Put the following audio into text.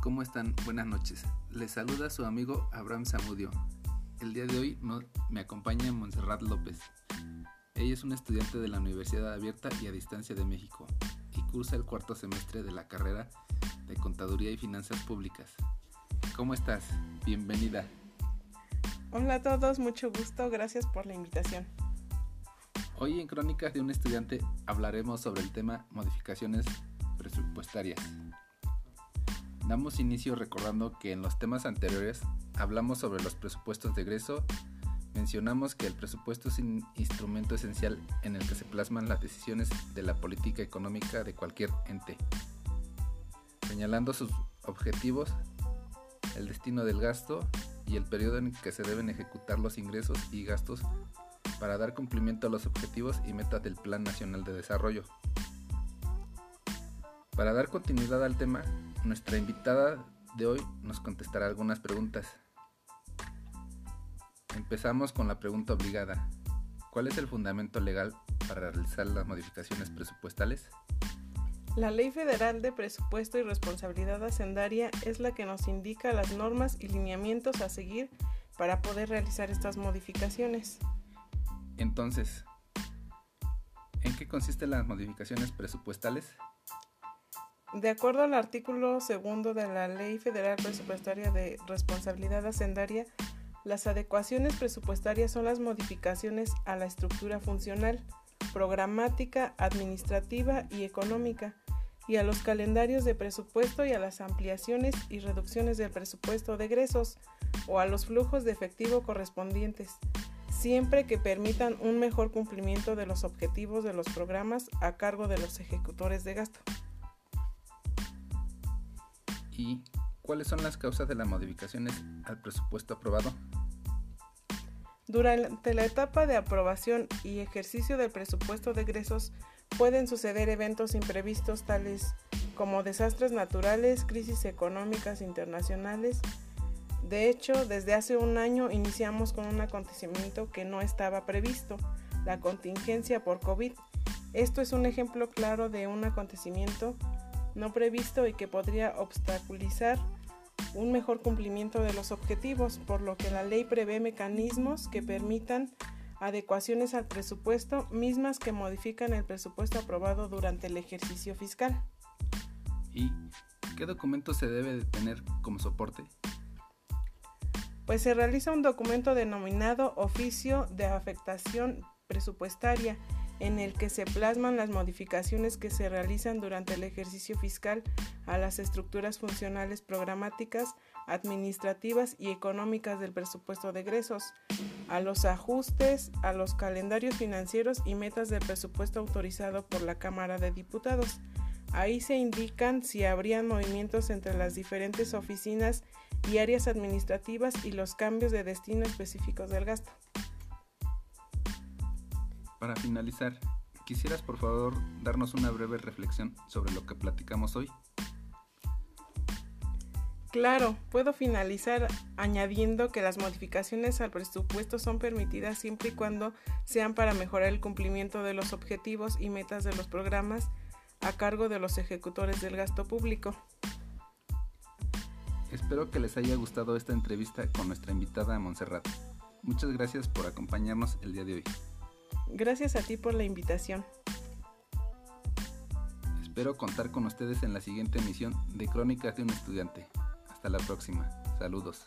¿cómo están? Buenas noches. Les saluda su amigo Abraham Zamudio. El día de hoy me acompaña Montserrat López. Ella es una estudiante de la Universidad Abierta y a Distancia de México y cursa el cuarto semestre de la carrera de Contaduría y Finanzas Públicas. ¿Cómo estás? Bienvenida. Hola a todos, mucho gusto, gracias por la invitación. Hoy en Crónicas de un estudiante hablaremos sobre el tema modificaciones presupuestarias. Damos inicio recordando que en los temas anteriores hablamos sobre los presupuestos de egreso, mencionamos que el presupuesto es un instrumento esencial en el que se plasman las decisiones de la política económica de cualquier ente, señalando sus objetivos, el destino del gasto y el periodo en que se deben ejecutar los ingresos y gastos para dar cumplimiento a los objetivos y metas del Plan Nacional de Desarrollo. Para dar continuidad al tema, nuestra invitada de hoy nos contestará algunas preguntas. Empezamos con la pregunta obligada. ¿Cuál es el fundamento legal para realizar las modificaciones presupuestales? La Ley Federal de Presupuesto y Responsabilidad Hacendaria es la que nos indica las normas y lineamientos a seguir para poder realizar estas modificaciones. Entonces, ¿en qué consisten las modificaciones presupuestales? De acuerdo al artículo segundo de la Ley Federal Presupuestaria de Responsabilidad Hacendaria, las adecuaciones presupuestarias son las modificaciones a la estructura funcional, programática, administrativa y económica, y a los calendarios de presupuesto y a las ampliaciones y reducciones del presupuesto de egresos o a los flujos de efectivo correspondientes, siempre que permitan un mejor cumplimiento de los objetivos de los programas a cargo de los ejecutores de gasto y cuáles son las causas de las modificaciones al presupuesto aprobado. Durante la etapa de aprobación y ejercicio del presupuesto de egresos pueden suceder eventos imprevistos tales como desastres naturales, crisis económicas internacionales. De hecho, desde hace un año iniciamos con un acontecimiento que no estaba previsto, la contingencia por COVID. Esto es un ejemplo claro de un acontecimiento no previsto y que podría obstaculizar un mejor cumplimiento de los objetivos, por lo que la ley prevé mecanismos que permitan adecuaciones al presupuesto, mismas que modifican el presupuesto aprobado durante el ejercicio fiscal. ¿Y qué documento se debe de tener como soporte? Pues se realiza un documento denominado Oficio de Afectación Presupuestaria, en el que se plasman las modificaciones que se realizan durante el ejercicio fiscal a las estructuras funcionales programáticas, administrativas y económicas del presupuesto de egresos, a los ajustes, a los calendarios financieros y metas del presupuesto autorizado por la Cámara de Diputados. Ahí se indican si habrían movimientos entre las diferentes oficinas y áreas administrativas y los cambios de destino específicos del gasto. Para finalizar, ¿quisieras por favor darnos una breve reflexión sobre lo que platicamos hoy? Claro, puedo finalizar añadiendo que las modificaciones al presupuesto son permitidas siempre y cuando sean para mejorar el cumplimiento de los objetivos y metas de los programas a cargo de los ejecutores del gasto público. Espero que les haya gustado esta entrevista con nuestra invitada Montserrat. Muchas gracias por acompañarnos el día de hoy. Gracias a ti por la invitación. Espero contar con ustedes en la siguiente emisión de Crónicas de un Estudiante. Hasta la próxima. Saludos.